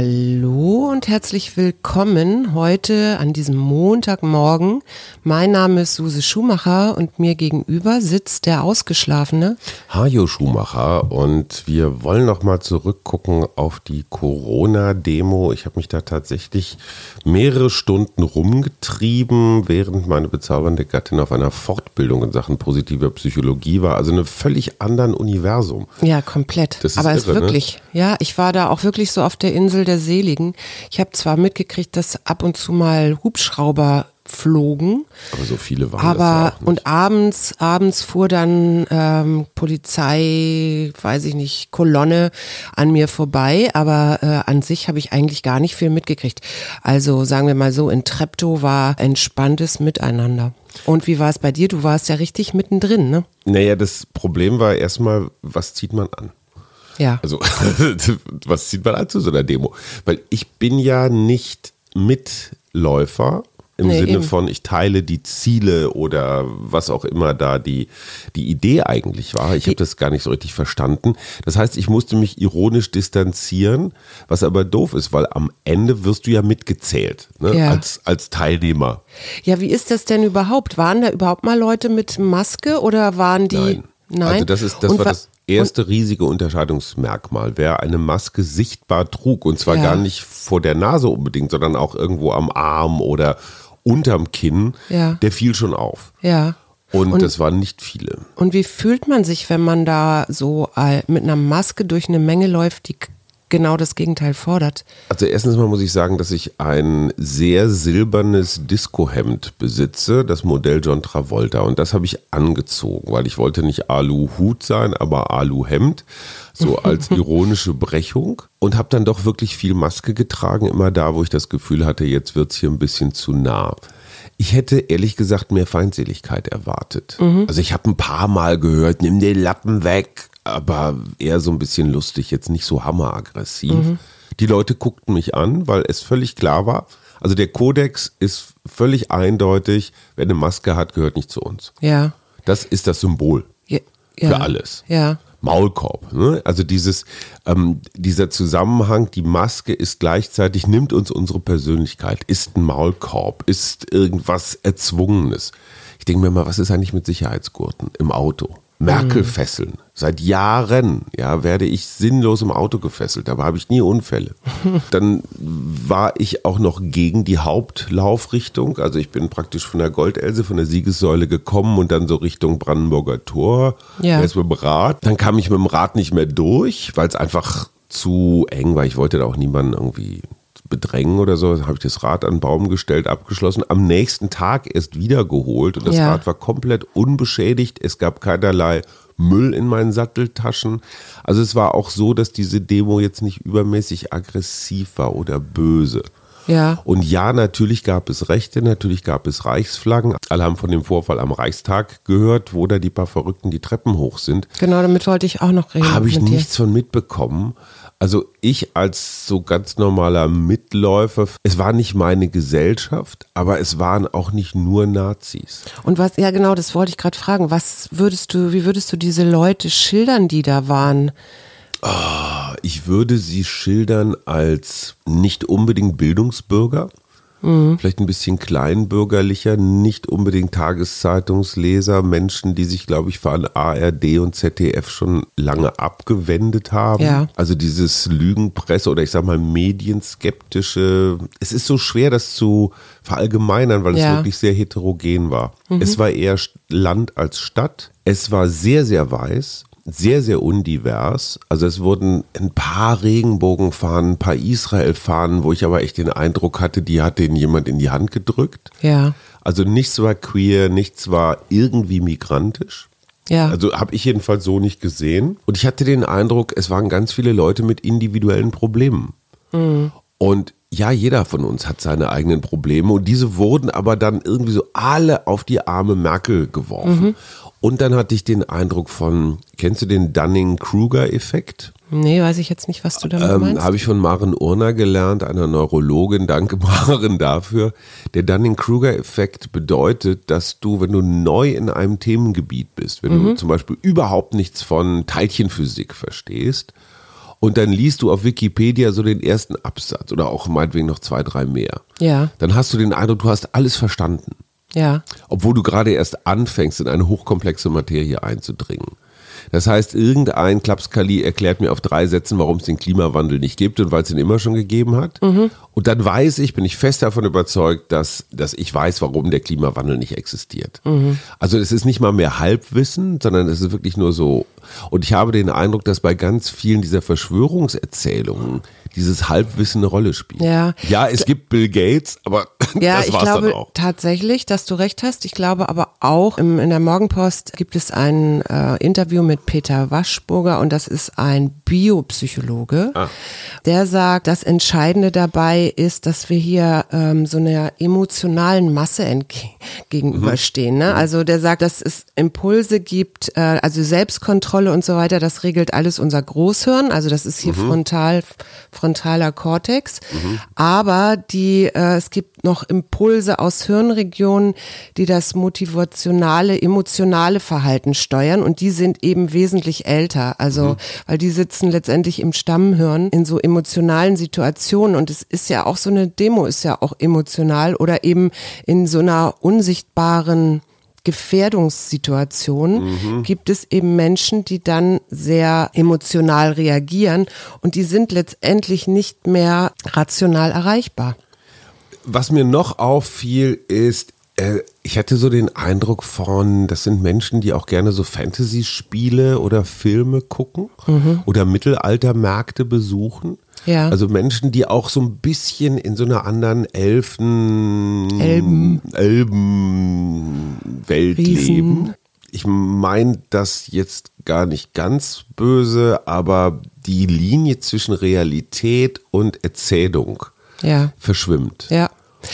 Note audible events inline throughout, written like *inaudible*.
Hallo und herzlich willkommen heute an diesem Montagmorgen. Mein Name ist Suse Schumacher und mir gegenüber sitzt der Ausgeschlafene. Hajo Schumacher und wir wollen noch mal zurückgucken auf die Corona-Demo. Ich habe mich da tatsächlich mehrere Stunden rumgetrieben, während meine bezaubernde Gattin auf einer Fortbildung in Sachen positiver Psychologie war. Also in einem völlig anderen Universum. Ja, komplett. Ist Aber es irre, ne? wirklich, ja, ich war da auch wirklich so auf der Insel der Seligen. Ich habe zwar mitgekriegt, dass ab und zu mal Hubschrauber flogen, Aber so viele waren aber das ja auch nicht. und abends, abends fuhr dann ähm, Polizei, weiß ich nicht, Kolonne an mir vorbei, aber äh, an sich habe ich eigentlich gar nicht viel mitgekriegt. Also sagen wir mal so, in Treptow war entspanntes Miteinander. Und wie war es bei dir? Du warst ja richtig mittendrin, ne? Naja, das Problem war erstmal, was zieht man an? Ja. Also, *laughs* was zieht man an zu so einer Demo? Weil ich bin ja nicht Mitläufer im Nee, Sinne eben. von, ich teile die Ziele oder was auch immer da die, die Idee eigentlich war. Ich habe das gar nicht so richtig verstanden. Das heißt, ich musste mich ironisch distanzieren, was aber doof ist, weil am Ende wirst du ja mitgezählt ne? Ja. als, als Teilnehmer. Ja, wie ist das denn überhaupt? Waren da überhaupt mal Leute mit Maske oder waren die? Nein. Nein. Also das ist das Und war wa- das erste riesige Unterscheidungsmerkmal. Wer eine Maske sichtbar trug und zwar Ja. gar nicht vor der Nase unbedingt, sondern auch irgendwo am Arm oder unterm Kinn, Ja. der fiel schon auf. Ja. Und, Und- das waren nicht viele. Und wie fühlt man sich, wenn man da so mit einer Maske durch eine Menge läuft, die genau das Gegenteil fordert? Also erstens mal muss ich sagen, dass ich ein sehr silbernes Discohemd besitze, das Modell John Travolta. Und das habe ich angezogen, weil ich wollte nicht Alu-Hut sein, aber Alu-Hemd, so *laughs* als ironische Brechung. Und habe dann doch wirklich viel Maske getragen, immer da, wo ich das Gefühl hatte, jetzt wird's hier ein bisschen zu nah. Ich hätte ehrlich gesagt mehr Feindseligkeit erwartet. Also ich habe ein paar Mal gehört, nimm den Lappen weg, aber eher so ein bisschen lustig, jetzt nicht so hammeraggressiv. Die Leute guckten mich an, weil es völlig klar war. Also der Kodex ist völlig eindeutig, wer eine Maske hat, gehört nicht zu uns. Ja. Das ist das Symbol ja. ja. für alles. Ja. Maulkorb. Ne? Also dieses, ähm, dieser Zusammenhang, die Maske ist gleichzeitig, nimmt uns unsere Persönlichkeit, ist ein Maulkorb, ist irgendwas Erzwungenes. Ich denke mir mal, was ist eigentlich mit Sicherheitsgurten im Auto? Merkel fesseln. Seit Jahren ja, werde ich sinnlos im Auto gefesselt. Dabei habe ich nie Unfälle. *laughs* Dann war ich auch noch gegen die Hauptlaufrichtung. Also ich bin praktisch von der Goldelse, von der Siegessäule gekommen und dann so Richtung Brandenburger Tor. Ja. Erst mit dem Rad. Dann kam ich mit dem Rad nicht mehr durch, weil es einfach zu eng war. Ich wollte da auch niemanden irgendwie bedrängen oder so. Habe ich das Rad an den Baum gestellt, abgeschlossen. Am nächsten Tag erst wiedergeholt und das Ja. Rad war komplett unbeschädigt. Es gab keinerlei Müll in meinen Satteltaschen. Also es war auch so, dass diese Demo jetzt nicht übermäßig aggressiv war oder böse. Ja. Und ja, natürlich gab es Rechte, natürlich gab es Reichsflaggen. Alle haben von dem Vorfall am Reichstag gehört, wo da die paar Verrückten die Treppen hoch sind. Genau, damit wollte ich auch noch reden. Habe ich mit dir. nichts von mitbekommen. Also ich als so ganz normaler Mitläufer, es war nicht meine Gesellschaft, aber es waren auch nicht nur Nazis. Und was, ja genau, das wollte ich gerade fragen. Was würdest du, wie würdest du diese Leute schildern, die da waren? Ich würde sie schildern als nicht unbedingt Bildungsbürger, vielleicht ein bisschen kleinbürgerlicher, nicht unbedingt Tageszeitungsleser, Menschen, die sich, glaube ich, von ARD und ZDF schon lange abgewendet haben. Ja. Also dieses Lügenpresse oder ich sag mal medienskeptische, es ist so schwer, das zu verallgemeinern, weil Ja. es wirklich sehr heterogen war. Es war eher Land als Stadt. Es war sehr, sehr weiß sehr, sehr undivers. Also es wurden ein paar Regenbogenfahnen, ein paar Israel-Fahnen, wo ich aber echt den Eindruck hatte, die hat denen jemand in die Hand gedrückt. Ja. Also nichts war queer, nichts war irgendwie migrantisch. Ja. Also habe ich jedenfalls so nicht gesehen. Und ich hatte den Eindruck, es waren ganz viele Leute mit individuellen Problemen. Und ja, jeder von uns hat seine eigenen Probleme und diese wurden aber dann irgendwie so alle auf die arme Merkel geworfen. Und dann hatte ich den Eindruck von, kennst du den Dunning-Kruger-Effekt? Nee, weiß ich jetzt nicht, was du damit ähm, meinst. Habe ich von Maren Urner gelernt, einer Neurologin. Danke, *laughs* Maren, dafür. Der Dunning-Kruger-Effekt bedeutet, dass du, wenn du neu in einem Themengebiet bist, wenn mhm. du zum Beispiel überhaupt nichts von Teilchenphysik verstehst, und dann liest du auf Wikipedia so den ersten Absatz oder auch meinetwegen noch zwei, drei mehr. Ja. Dann hast du den Eindruck, du hast alles verstanden. Ja. Obwohl du gerade erst anfängst, in eine hochkomplexe Materie einzudringen. Das heißt, irgendein Klapskali erklärt mir auf drei Sätzen, warum es den Klimawandel nicht gibt und weil es ihn immer schon gegeben hat. Mhm. Und dann weiß ich, bin ich fest davon überzeugt, dass, dass ich weiß, warum der Klimawandel nicht existiert. Mhm. Also es ist nicht mal mehr Halbwissen, sondern es ist wirklich nur so. Und ich habe den Eindruck, dass bei ganz vielen dieser Verschwörungserzählungen dieses Halbwissen eine Rolle spielt. Ja, ja es gibt Bill Gates, aber *laughs* ja, das war's ich glaube dann auch. tatsächlich, dass du recht hast. Ich glaube aber auch im, in der Morgenpost gibt es ein äh, Interview mit Peter Waschburger und das ist ein Biopsychologe, ah. der sagt, das Entscheidende dabei ist, dass wir hier ähm, so einer emotionalen Masse gegenüberstehen. Mhm. Ne? Also der sagt, dass es Impulse gibt, äh, also Selbstkontrolle und so weiter, das regelt alles unser Großhirn, also das ist hier mhm. frontal, frontaler Kortex. Mhm. Aber die, äh, es gibt noch Impulse aus Hirnregionen, die das motivationale, emotionale Verhalten steuern und die sind eben wesentlich älter. Also, mhm. weil die sitzen letztendlich im Stammhirn in so emotionalen Situationen und es ist ja auch so eine Demo ist ja auch emotional oder eben in so einer unsichtbaren Gefährdungssituation mhm. gibt es eben Menschen, die dann sehr emotional reagieren und die sind letztendlich nicht mehr rational erreichbar. Was mir noch auffiel, ist, äh, ich hatte so den Eindruck von, das sind Menschen, die auch gerne so Fantasy-Spiele oder Filme gucken mhm. oder Mittelaltermärkte besuchen. Ja. Also Menschen, die auch so ein bisschen in so einer anderen Elfen, Elben, Elbenwelt leben. Ich meine das jetzt gar nicht ganz böse, aber die Linie zwischen Realität und Erzählung ja. verschwimmt. Ja.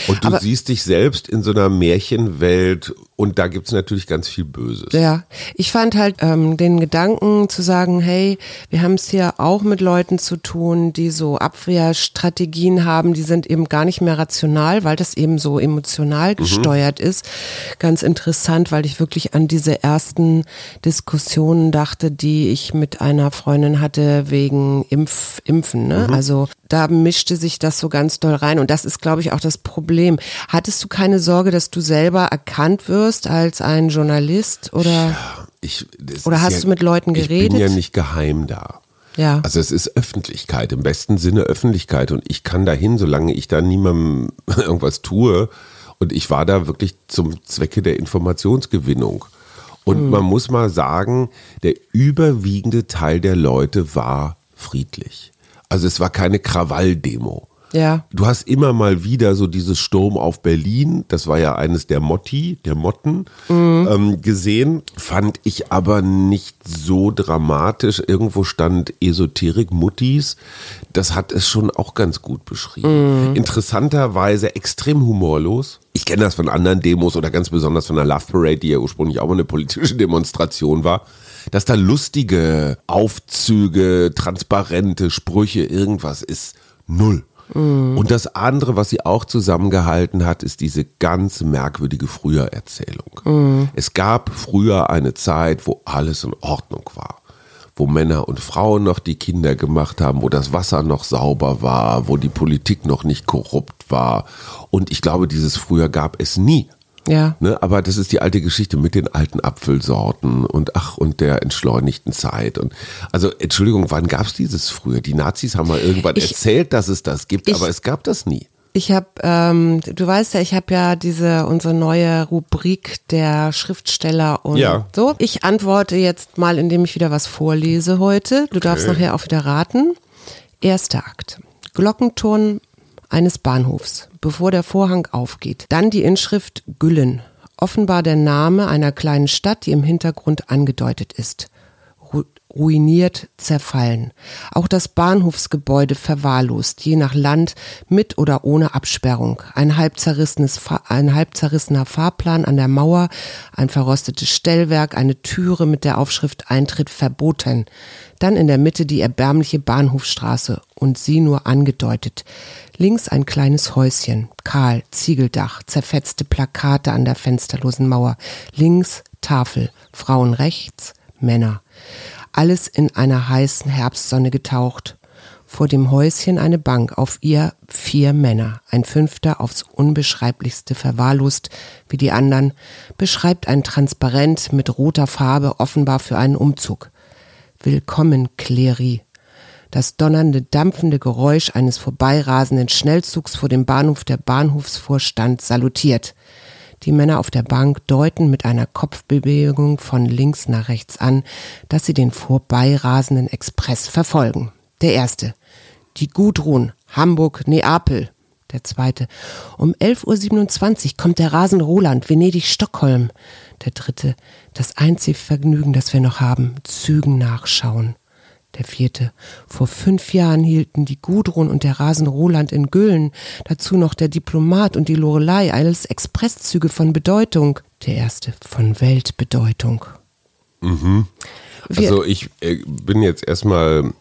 Und du Aber siehst dich selbst in so einer Märchenwelt und da gibt's natürlich ganz viel Böses. Ja, ich fand halt ähm, den Gedanken zu sagen, hey, wir haben es hier auch mit Leuten zu tun, die so Abwehrstrategien haben, die sind eben gar nicht mehr rational, weil das eben so emotional mhm. gesteuert mhm. ist. Ganz interessant, weil ich wirklich an diese ersten Diskussionen dachte, die ich mit einer Freundin hatte wegen Impf, Impfen. Ne? Mhm. Also da mischte sich das so ganz doll rein und das ist, glaube ich, auch das Problem. Hattest du keine Sorge, dass du selber erkannt wirst? wirst als ein Journalist oder, ja, ich, oder hast ja, du mit Leuten geredet? Ich bin ja nicht geheim da. Ja. Also es ist Öffentlichkeit, im besten Sinne Öffentlichkeit und ich kann dahin, solange ich da niemandem *laughs* irgendwas tue und ich war da wirklich zum Zwecke der Informationsgewinnung. Und hm. man muss mal sagen, der überwiegende Teil der Leute war friedlich. Also es war keine Krawalldemo. Ja. Du hast immer mal wieder so dieses Sturm auf Berlin, das war ja eines der Motti, der Motten, mhm. ähm, gesehen. Fand ich aber nicht so dramatisch. Irgendwo stand Esoterik Muttis. Das hat es schon auch ganz gut beschrieben. Mhm. Interessanterweise extrem humorlos. Ich kenne das von anderen Demos oder ganz besonders von der Love Parade, die ja ursprünglich auch mal eine politische *laughs* Demonstration war dass da lustige Aufzüge, transparente Sprüche, irgendwas ist null. Mhm. Und das andere, was sie auch zusammengehalten hat, ist diese ganz merkwürdige Frühererzählung. Mhm. Es gab früher eine Zeit, wo alles in Ordnung war wo Männer und Frauen noch die Kinder gemacht haben, wo das Wasser noch sauber war, wo die Politik noch nicht korrupt war. Und ich glaube, dieses früher gab es nie. Ja. Ne, aber das ist die alte Geschichte mit den alten Apfelsorten und ach und der entschleunigten Zeit. Und also Entschuldigung, wann gab es dieses früher? Die Nazis haben mal irgendwann ich, erzählt, dass es das gibt, ich, aber es gab das nie. Ich habe, ähm, du weißt ja, ich habe ja diese unsere neue Rubrik der Schriftsteller und ja. so. Ich antworte jetzt mal, indem ich wieder was vorlese heute. Du okay. darfst nachher auch wieder raten. Erster Akt. Glockenturm eines Bahnhofs, bevor der Vorhang aufgeht. Dann die Inschrift Güllen, offenbar der Name einer kleinen Stadt, die im Hintergrund angedeutet ist. ruiniert, zerfallen. Auch das Bahnhofsgebäude verwahrlost, je nach Land mit oder ohne Absperrung. Ein halb, zerrissenes, ein halb zerrissener Fahrplan an der Mauer, ein verrostetes Stellwerk, eine Türe mit der Aufschrift Eintritt verboten. Dann in der Mitte die erbärmliche Bahnhofstraße und sie nur angedeutet. Links ein kleines Häuschen, kahl, Ziegeldach, zerfetzte Plakate an der fensterlosen Mauer. Links Tafel, Frauen rechts, Männer alles in einer heißen Herbstsonne getaucht. Vor dem Häuschen eine Bank, auf ihr vier Männer, ein fünfter aufs unbeschreiblichste verwahrlost wie die anderen, beschreibt ein Transparent mit roter Farbe, offenbar für einen Umzug. Willkommen, Clery. Das donnernde, dampfende Geräusch eines vorbeirasenden Schnellzugs vor dem Bahnhof der Bahnhofsvorstand salutiert. Die Männer auf der Bank deuten mit einer Kopfbewegung von links nach rechts an, dass sie den vorbeirasenden Express verfolgen. Der erste. Die Gudrun, Hamburg, Neapel. Der zweite. Um 11.27 Uhr kommt der Rasen Roland, Venedig, Stockholm. Der dritte. Das einzige Vergnügen, das wir noch haben. Zügen nachschauen. Der vierte. Vor fünf Jahren hielten die Gudrun und der Rasen Roland in Güllen, dazu noch der Diplomat und die Lorelei, alles Expresszüge von Bedeutung. Der erste von Weltbedeutung. Mhm. Also ich äh, bin jetzt erstmal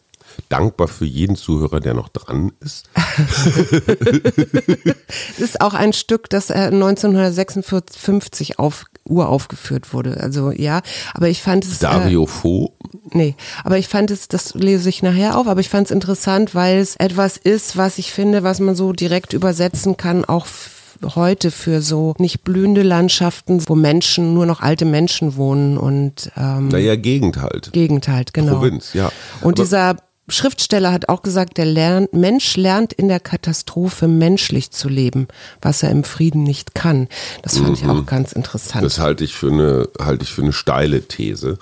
dankbar für jeden Zuhörer, der noch dran ist. *laughs* das ist auch ein Stück, das 1956 äh, auf uraufgeführt wurde. Also ja, aber ich fand es. Äh, Dario äh, Fo. Nee, aber ich fand es, das lese ich nachher auf, aber ich fand es interessant, weil es etwas ist, was ich finde, was man so direkt übersetzen kann, auch heute für so nicht blühende Landschaften, wo Menschen, nur noch alte Menschen wohnen und ähm, Naja, Gegend halt. Gegend halt, genau. Provinz, ja. Und aber dieser Schriftsteller hat auch gesagt, der lernt, Mensch lernt in der Katastrophe menschlich zu leben, was er im Frieden nicht kann. Das fand mhm. ich auch mhm. ganz interessant. Das halte ich für eine, halte ich für eine steile These.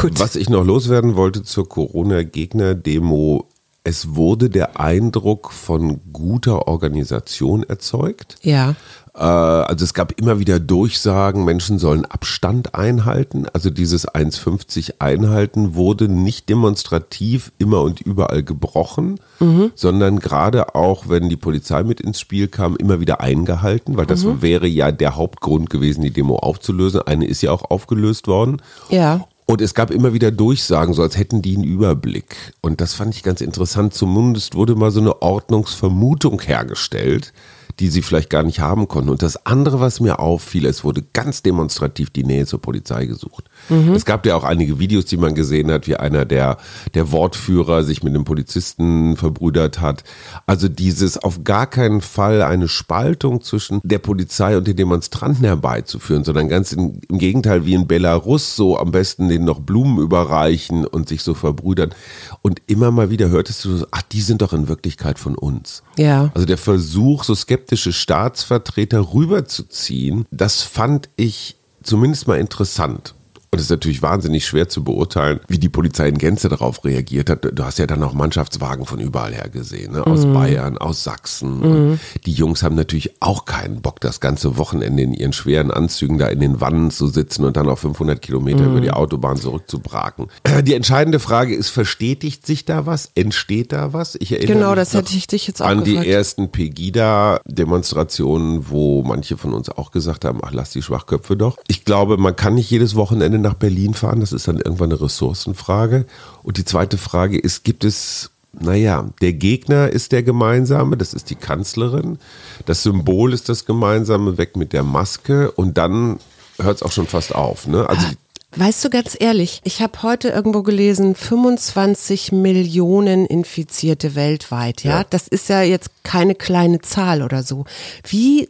Gut. Was ich noch loswerden wollte zur Corona-Gegner-Demo, es wurde der Eindruck von guter Organisation erzeugt. Ja. Äh, also es gab immer wieder Durchsagen, Menschen sollen Abstand einhalten. Also dieses 1,50 einhalten wurde nicht demonstrativ immer und überall gebrochen, mhm. sondern gerade auch, wenn die Polizei mit ins Spiel kam, immer wieder eingehalten, weil das mhm. wäre ja der Hauptgrund gewesen, die Demo aufzulösen. Eine ist ja auch aufgelöst worden. Ja. Und es gab immer wieder Durchsagen, so als hätten die einen Überblick. Und das fand ich ganz interessant. Zumindest wurde mal so eine Ordnungsvermutung hergestellt, die sie vielleicht gar nicht haben konnten. Und das andere, was mir auffiel, es wurde ganz demonstrativ die Nähe zur Polizei gesucht. Mhm. Es gab ja auch einige Videos, die man gesehen hat, wie einer der, der Wortführer sich mit dem Polizisten verbrüdert hat. Also dieses auf gar keinen Fall eine Spaltung zwischen der Polizei und den Demonstranten herbeizuführen, sondern ganz in, im Gegenteil wie in Belarus so am besten denen noch Blumen überreichen und sich so verbrüdern. Und immer mal wieder hörtest du, ach, die sind doch in Wirklichkeit von uns. Ja. Also der Versuch, so skeptische Staatsvertreter rüberzuziehen, das fand ich zumindest mal interessant. Und es ist natürlich wahnsinnig schwer zu beurteilen, wie die Polizei in Gänze darauf reagiert hat. Du hast ja dann auch Mannschaftswagen von überall her gesehen, ne? aus mhm. Bayern, aus Sachsen. Mhm. Die Jungs haben natürlich auch keinen Bock, das ganze Wochenende in ihren schweren Anzügen da in den Wannen zu sitzen und dann auf 500 Kilometer mhm. über die Autobahn zurückzubraken. Die entscheidende Frage ist, verstetigt sich da was? Entsteht da was? Ich erinnere genau, das hätte ich dich jetzt auch An gefragt. die ersten Pegida-Demonstrationen, wo manche von uns auch gesagt haben, ach, lass die Schwachköpfe doch. Ich glaube, man kann nicht jedes Wochenende nach Berlin fahren. Das ist dann irgendwann eine Ressourcenfrage. Und die zweite Frage ist, gibt es naja, der Gegner ist der gemeinsame, das ist die Kanzlerin. Das Symbol ist das gemeinsame, weg mit der Maske. Und dann hört es auch schon fast auf. Ne? Also Weißt du ganz ehrlich, ich habe heute irgendwo gelesen, 25 Millionen Infizierte weltweit, ja? ja? Das ist ja jetzt keine kleine Zahl oder so. Wie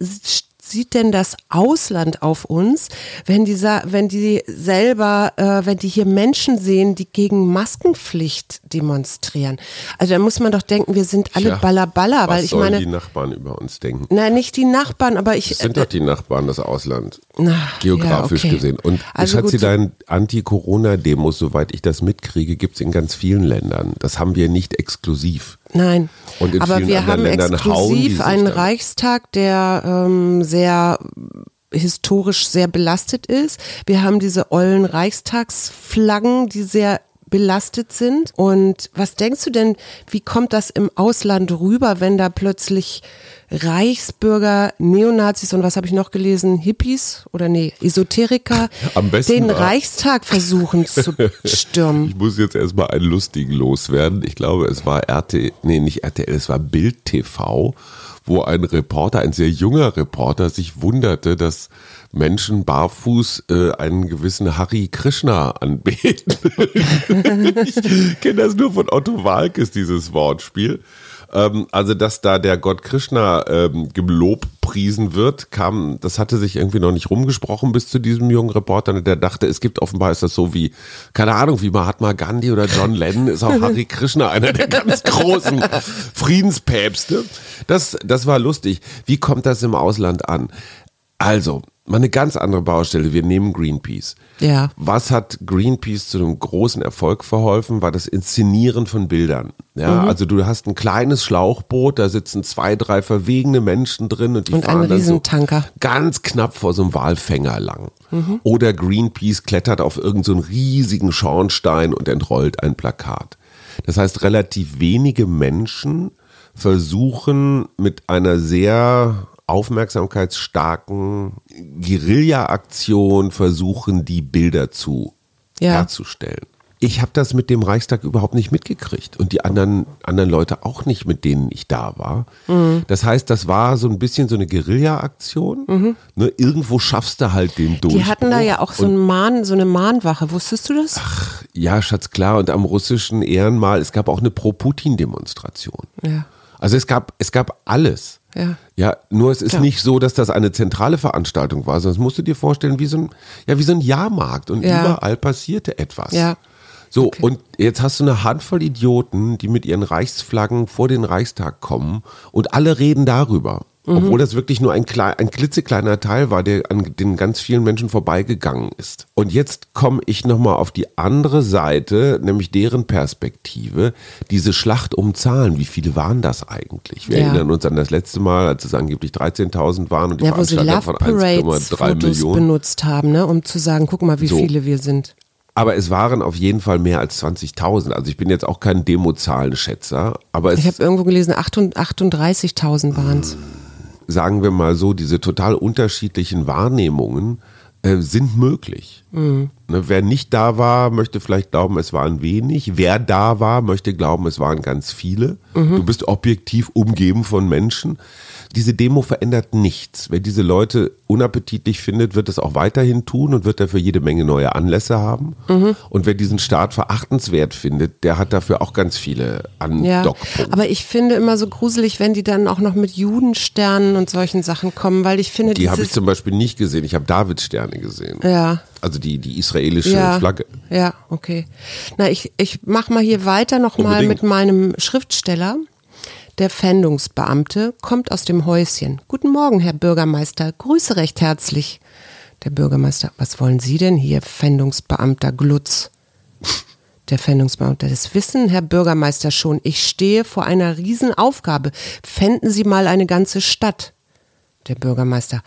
sieht denn das Ausland auf uns, wenn dieser, wenn die selber, äh, wenn die hier Menschen sehen, die gegen Maskenpflicht demonstrieren? Also da muss man doch denken, wir sind alle Tja, Ballerballer, weil ich sollen meine. die Nachbarn über uns denken? Nein, nicht die Nachbarn, aber ich. Das sind äh, doch die Nachbarn, das Ausland. Na, geografisch ja, okay. gesehen. Und also hat sie deinen Anti-Corona-Demos, soweit ich das mitkriege, gibt es in ganz vielen Ländern. Das haben wir nicht exklusiv. Nein, aber wir haben Ländern exklusiv einen Reichstag, der ähm, sehr historisch sehr belastet ist. Wir haben diese ollen Reichstagsflaggen, die sehr belastet sind. Und was denkst du denn, wie kommt das im Ausland rüber, wenn da plötzlich Reichsbürger, Neonazis und was habe ich noch gelesen, Hippies oder nee, Esoteriker besten den Reichstag versuchen *laughs* zu stürmen? Ich muss jetzt erstmal einen lustigen loswerden. Ich glaube, es war RTL, nee, nicht RTL, es war Bild TV, wo ein Reporter, ein sehr junger Reporter, sich wunderte, dass Menschen barfuß äh, einen gewissen Hari Krishna anbeten. *laughs* ich kenne das nur von Otto Walkes, dieses Wortspiel. Ähm, also, dass da der Gott Krishna ähm, gelobpriesen wird, kam, das hatte sich irgendwie noch nicht rumgesprochen bis zu diesem jungen Reporter, der dachte, es gibt offenbar ist das so wie, keine Ahnung, wie Mahatma Gandhi oder John Lennon, ist auch Hari *laughs* Krishna einer der ganz großen Friedenspäpste. Das, das war lustig. Wie kommt das im Ausland an? Also, mal eine ganz andere Baustelle. Wir nehmen Greenpeace. Ja. Was hat Greenpeace zu einem großen Erfolg verholfen? War das Inszenieren von Bildern. Ja, Mhm. also du hast ein kleines Schlauchboot, da sitzen zwei, drei verwegene Menschen drin und die Und fahren dann so ganz knapp vor so einem Walfänger lang. Mhm. Oder Greenpeace klettert auf irgendeinen so einen riesigen Schornstein und entrollt ein Plakat. Das heißt, relativ wenige Menschen versuchen mit einer sehr aufmerksamkeitsstarken Guerilla-Aktion versuchen, die Bilder zu Ja. herzustellen. Ich habe das mit dem Reichstag überhaupt nicht mitgekriegt und die anderen, anderen Leute auch nicht, mit denen ich da war. Das heißt, das war so ein bisschen so eine Guerilla-Aktion. Ne, irgendwo schaffst du halt den Durchbruch. Die hatten da ja auch so, Und ein Mahn, so eine Mahnwache. Wusstest du das? ja, Schatz, klar. Und am russischen Ehrenmal, es gab auch eine Pro-Putin-Demonstration. Ja. Also es gab, es gab alles. Ja. Ja, nur es ist Klar. nicht so, dass das eine zentrale Veranstaltung war, sondern das musst du dir vorstellen wie so ein, ja, wie so ein Jahrmarkt und Ja. überall passierte etwas. Ja. So, und jetzt hast du eine Handvoll Idioten, die mit ihren Reichsflaggen vor den Reichstag kommen und alle reden darüber. Mhm. Obwohl das wirklich nur ein, klei- ein klitzekleiner Teil war, der an den ganz vielen Menschen vorbeigegangen ist. Und jetzt komme ich nochmal auf die andere Seite, nämlich deren Perspektive. Diese Schlacht um Zahlen, wie viele waren das eigentlich? Wir Ja. erinnern uns an das letzte Mal, als es angeblich 13.000 waren und die Ja, Veranstalter von Parades 1,3 Fotos Millionen. benutzt haben, ne, um zu sagen, guck mal, wie So. viele wir sind. Aber es waren auf jeden Fall mehr als 20.000. Also ich bin jetzt auch kein Demozahlenschätzer, aber Ich habe irgendwo gelesen, 38 38.000 waren es. Sagen wir mal so, diese total unterschiedlichen Wahrnehmungen äh, sind möglich. Ne, wer nicht da war, möchte vielleicht glauben, es waren wenig. Wer da war, möchte glauben, es waren ganz viele. Du bist objektiv umgeben von Menschen. Diese Demo verändert nichts. Wer diese Leute unappetitlich findet, wird es auch weiterhin tun und wird dafür jede Menge neue Anlässe haben. Und wer diesen Staat verachtenswert findet, der hat dafür auch ganz viele Ja, Andockpunkte. aber ich finde immer so gruselig, wenn die dann auch noch mit Judensternen und solchen Sachen kommen, weil ich finde, Die habe ich zum Beispiel nicht gesehen. Ich habe Davidsterne gesehen. ja, Also die, die israelische ja, Flagge. ja, okay. Na, ich, ich mach mal hier weiter nochmal mit meinem Schriftsteller. Der Pfändungsbeamte kommt aus dem Häuschen. Guten Morgen, Herr Bürgermeister. Grüße recht herzlich. Der Bürgermeister, was wollen Sie denn hier, Pfändungsbeamter Glutz? Der Pfändungsbeamte, das wissen, Herr Bürgermeister, schon. Ich stehe vor einer Riesenaufgabe. Pfänden Sie mal eine ganze Stadt. Der Bürgermeister,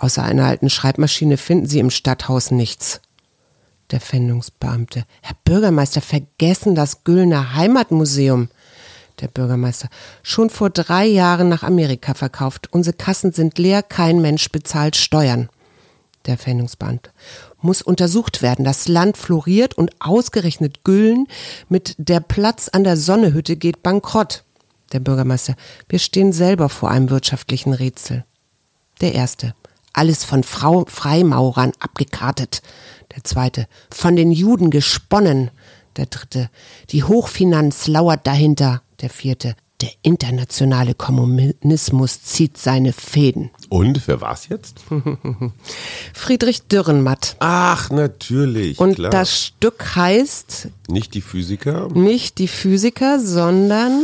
außer einer alten Schreibmaschine finden Sie im Stadthaus nichts. Der Pfändungsbeamte, Herr Bürgermeister, vergessen das Güllner Heimatmuseum. Der Bürgermeister, schon vor drei Jahren nach Amerika verkauft. Unsere Kassen sind leer, kein Mensch bezahlt Steuern. Der Pfändungsbeamte. Muss untersucht werden. Das Land floriert und ausgerechnet Güllen mit der Platz an der Sonnehütte geht bankrott. Der Bürgermeister. Wir stehen selber vor einem wirtschaftlichen Rätsel. Der erste. Alles von Frau Freimaurern abgekartet. Der zweite. Von den Juden gesponnen. Der dritte. Die Hochfinanz lauert dahinter. Der vierte. Der internationale Kommunismus zieht seine Fäden. Und wer war's jetzt? *laughs* Friedrich Dürrenmatt. Ach, natürlich. Und klar. das Stück heißt Nicht die Physiker. nicht die Physiker, sondern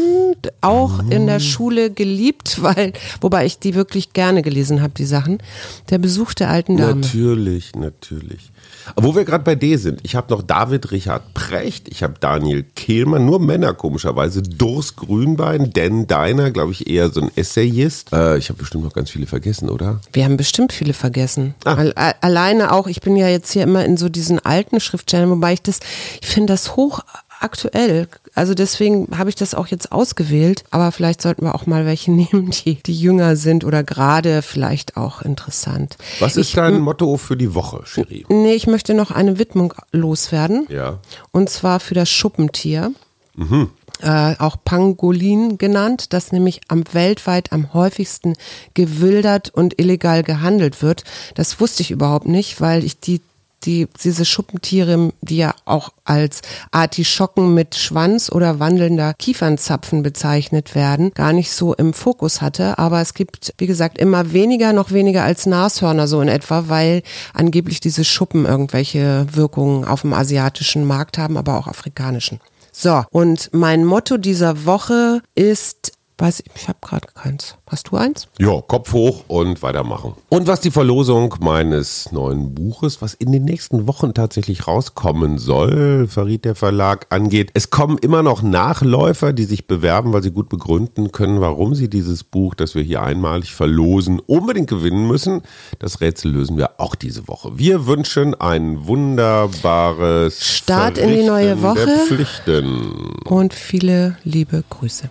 auch in der Schule geliebt, *laughs* weil, wobei ich die wirklich gerne gelesen habe, die Sachen. Der Besuch der alten Dame. Natürlich, natürlich. Wo wir gerade bei D sind, ich habe noch David Richard Precht, ich habe Daniel Kehlmann, nur Männer komischerweise, Durs Grünbein, Dan Deiner, glaube ich eher so ein Essayist. Äh, ich habe bestimmt noch ganz viele vergessen, oder? Wir haben bestimmt viele vergessen. Ah. Alleine auch, ich bin ja jetzt hier immer in so diesen alten Schriftstellern, wobei ich das, ich finde das hoch aktuell. Also deswegen habe ich das auch jetzt ausgewählt. Aber vielleicht sollten wir auch mal welche *laughs* nehmen, die, die jünger sind oder gerade vielleicht auch interessant. Was ist ich, dein Motto für die Woche, Cherie? Nee, ich möchte noch eine Widmung loswerden. Ja. Und zwar für das Schuppentier. Mhm. Äh, auch Pangolin genannt, das nämlich am weltweit am häufigsten gewildert und illegal gehandelt wird. Das wusste ich überhaupt nicht, weil ich die die, diese Schuppentiere, die ja auch als Artischocken mit Schwanz oder wandelnder Kiefernzapfen bezeichnet werden, gar nicht so im Fokus hatte. Aber es gibt, wie gesagt, immer weniger, noch weniger als Nashörner so in etwa, weil angeblich diese Schuppen irgendwelche Wirkungen auf dem asiatischen Markt haben, aber auch afrikanischen. So, und mein Motto dieser Woche ist Weiß ich, ich habe gerade keins. Hast du eins? Ja, Kopf hoch und weitermachen. Und was die Verlosung meines neuen Buches, was in den nächsten Wochen tatsächlich rauskommen soll, verriet der Verlag, angeht. Es kommen immer noch Nachläufer, die sich bewerben, weil sie gut begründen können, warum sie dieses Buch, das wir hier einmalig verlosen, unbedingt gewinnen müssen. Das Rätsel lösen wir auch diese Woche. Wir wünschen ein wunderbares Start in die neue Woche und viele liebe Grüße.